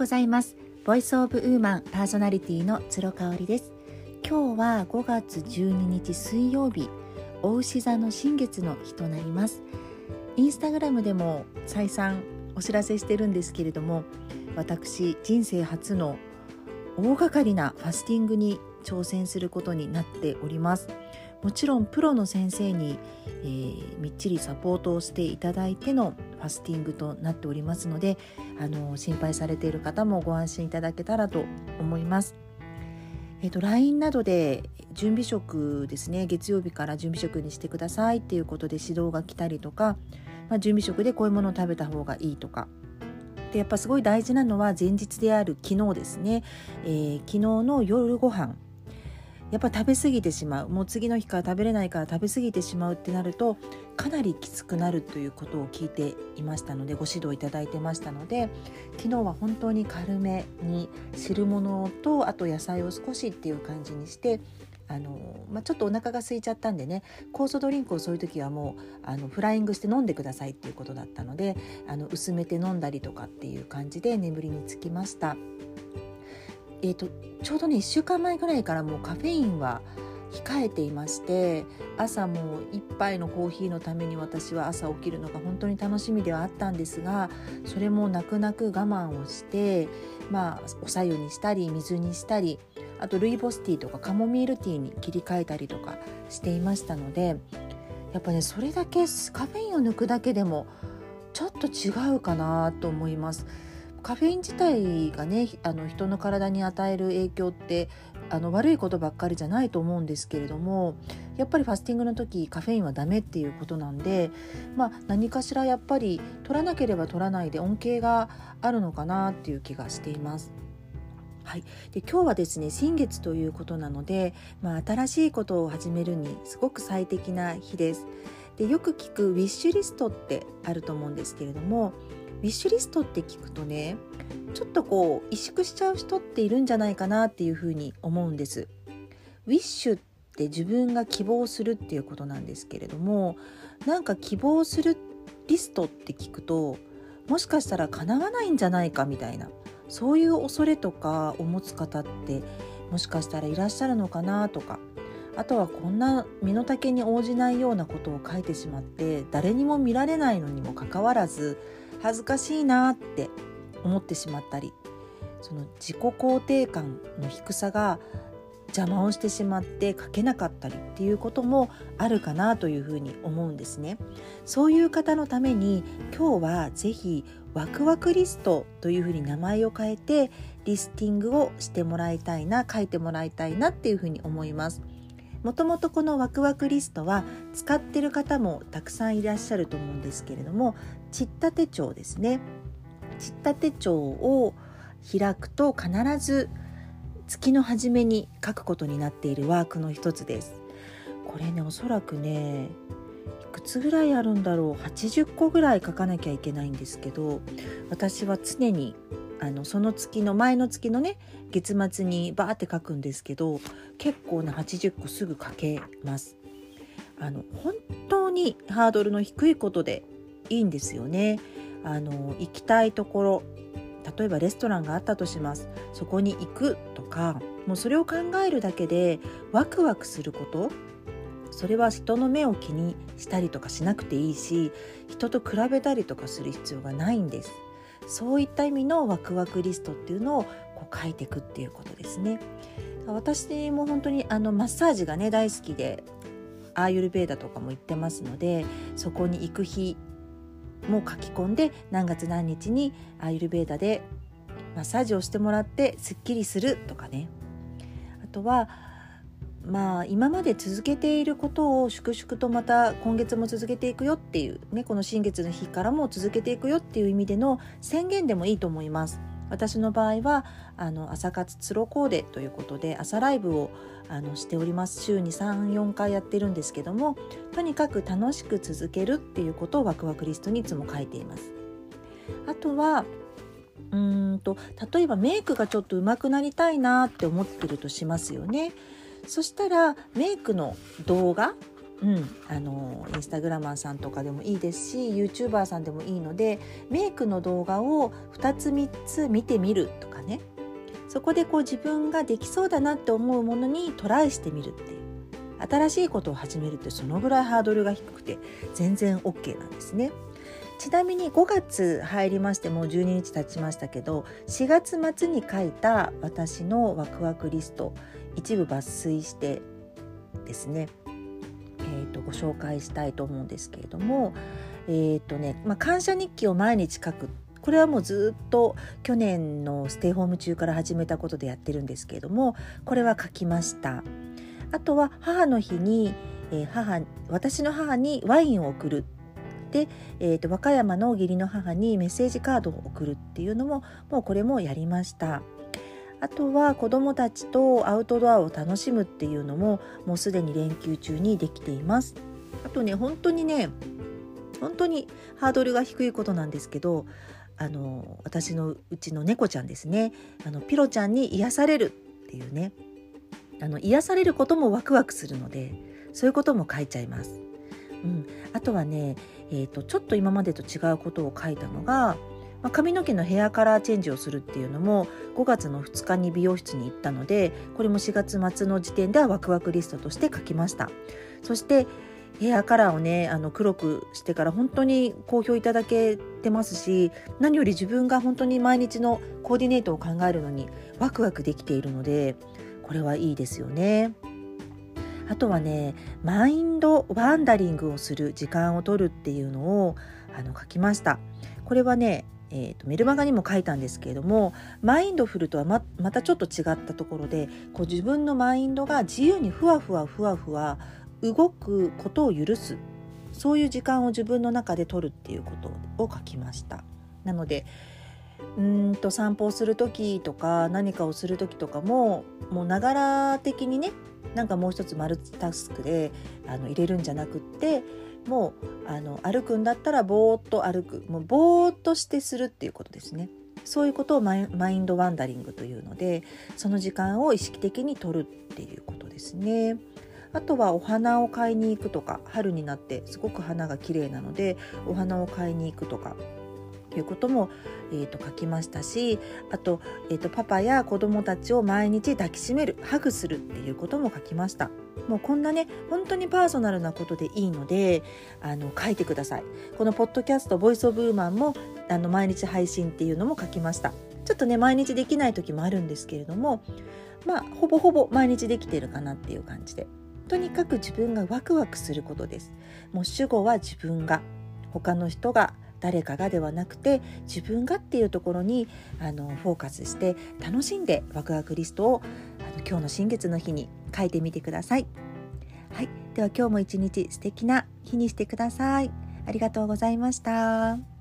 ございます。ボイスオブウーマンパーソナリティの鶴香織です。今日は5月12日水曜日お牛座の新月の日となります。インスタグラムでも再三お知らせしてるんですけれども私人生初の大掛かりなファスティングに挑戦することになっております。もちろんプロの先生に、えー、みっちりサポートをしていただいてのファスティングとなっておりますのであの心配されている方もご安心いただけたらと思います。えーと、LINE などで準備食ですね月曜日から準備食にしてくださいっていうことで指導が来たりとか、まあ、準備食でこういうものを食べた方がいいとかでやっぱすごい大事なのは前日である昨日ですね、えー、昨日の夜ご飯やっぱ食べ過ぎてしまうもう次の日から食べれないから食べ過ぎてしまうってなるとかなりきつくなるということを聞いていましたのでご指導いただいてましたので昨日は本当に軽めに汁物とあと野菜を少しっていう感じにしてあのまあ、ちょっとお腹が空いちゃったんでね酵素ドリンクをそういう時はもうあのフライングして飲んでくださいっていうことだったのであの薄めて飲んだりとかっていう感じで眠りにつきました。えーと、ちょうどね1週間前ぐらいからもうカフェインは控えていまして朝もう1杯のコーヒーのために私は朝起きるのが本当に楽しみではあったんですがそれも泣く泣く我慢をしてまあおさゆにしたり水にしたりあとルイボスティーとかカモミールティーに切り替えたりとかしていましたのでやっぱねそれだけカフェインを抜くだけでもちょっと違うかなと思います。カフェイン自体がねあの人の体に与える影響ってあの悪いことばっかりじゃないと思うんですけれどもやっぱりファスティングの時カフェインはダメっていうことなんで、まあ、何かしらやっぱり取らなければ取らないで恩恵があるのかなっていう気がしています。はい、で今日はですね新月ということなので、まあ、新しいことを始めるにすごく最適な日です。でよく聞くウィッシュリストってあると思うんですけれどもウィッシュリストって聞くとねちょっとこう萎縮しちゃう人っているんじゃないかなっていうふうに思うんです。ウィッシュって自分が希望するっていうことなんですけれどもなんか希望するリストって聞くともしかしたら叶わないんじゃないかみたいなそういう恐れとかを持つ方ってもしかしたらいらっしゃるのかなとかあとはこんな身の丈に応じないようなことを書いてしまって誰にも見られないのにもかかわらず恥ずかしいなって思ってしまったりその自己肯定感の低さが邪魔をしてしまって書けなかったりっていうこともあるかなというふうに思うんですね。そういう方のために今日はぜひワクワクリストというふうに名前を変えてリスティングをしてもらいたいな書いてもらいたいなっていうふうに思います。もともとこのワクワクリストは使ってる方もたくさんいらっしゃると思うんですけれどもちった手帳ですね。ちった手帳を開くと必ず月の初めに書くことになっているワークの一つです。これねおそらくねいくつぐらいあるんだろう。80個ぐらい書かなきゃいけないんですけど私は常にあのその月の前の月のね月末にバーって書くんですけど結構な80個すぐ書けます。あの本当にハードルの低いことでいいんですよね。あの行きたいところ例えばレストランがあったとしますそこに行くとかもうそれを考えるだけでワクワクすることそれは人の目を気にしたりとかしなくていいし人と比べたりとかする必要がないんですそういった意味のワクワクリストっていうのをこう書いていくっていうことですね。私も本当にあのマッサージがね大好きでアーユルベーダとかも行ってますのでそこに行く日も書き込んで何月何日にアーユルベーダでマッサージをしてもらってすっきりするとかねあとはまあ今まで続けていることを粛々とまた今月も続けていくよっていうねこの新月の日からも続けていくよっていう意味での宣言でもいいと思います。私の場合はあの朝活ツロコーデということで朝ライブをあのしております週に34回やってるんですけどもとにかく楽しく続けるっていうことをワクワクリストにいつも書いています。あとはうんと例えばメイクがちょっと上手くなりたいなって思ってるとしますよね。そしたらメイクの動画？うん、あのインスタグラマーさんとかでもいいですし YouTuber さんでもいいのでメイクの動画を2つ3つ見てみるとかね。そこでこう自分ができそうだなって思うものにトライしてみるっていう。新しいことを始めるってそのぐらいハードルが低くて全然 OK なんですね。ちなみに5月入りましてもう12日経ちましたけど4月末に書いた私のワクワクリスト一部抜粋してですね、えー、とご紹介したいと思うんですけれどもえ、ー、とね、まあ、感謝日記を毎日書く。これはもうずっと去年のステイホーム中から始めたことでやってるんですけれどもこれは書きました。あとは母の日に、えー、母私の母にワインを送る。で、えーと、和歌山の義理の母にメッセージカードを送るっていうのももうこれもやりました。あとは子どもたちとアウトドアを楽しむっていうのももうすでに連休中にできています。あとね本当にね本当にハードルが低いことなんですけどあの私のうちの猫ちゃんですね。あのピロちゃんに癒されるっていうね。あの癒されることもワクワクするのでそういうことも書いちゃいます。うん、あとはね、えーと、ちょっと今までと違うことを書いたのが、まあ、髪の毛のヘアカラーチェンジをするっていうのも5月の2日に美容室に行ったのでこれも4月末の時点ではワクワクリストとして書きましたそしてヘアカラーをねあの黒くしてから本当に好評いただけてますし何より自分が本当に毎日のコーディネートを考えるのにワクワクできているのでこれはいいですよね。あとはねマインドワンダリングをする時間を取るっていうのをあの書きましたこれはねえーと、メルマガにも書いたんですけれどもマインドフルとはままたちょっと違ったところでこう自分のマインドが自由にふわふわふわふわ動くことを許すそういう時間を自分の中で取るっていうことを書きました。なのでうんと散歩をする時とか何かをする時とかももうながら的にねなんかもう一つマルチタスクであの入れるんじゃなくってもうあの歩くんだったらぼーっと歩くもうぼーっとしてするっていうことですね。そういうことをマインドワンダリングというのでその時間を意識的に取るっていうことですね。あとはお花を買いに行くとか春になってすごく花が綺麗なのでお花を買いに行くとかいうことも、えー、と書きましたしあと,、えー、とパパや子どもたちを毎日抱きしめるハグするっていうことも書きました。もうこんなね本当にパーソナルなことでいいのであの書いてください。このポッドキャスト「ボイス・オブ・ウーマンも」あの毎日配信っていうのも書きました。ちょっとね毎日できない時もあるんですけれどもまあほぼほぼ毎日できてるかなっていう感じで。とにかく自分がワクワクすることです。もう主語は自分が他の人が誰かがではなくて自分がっていうところにあのフォーカスして楽しんでワクワクリストをあの今日の新月の日に書いてみてください。はい、では今日も一日素敵な日にしてください。ありがとうございました。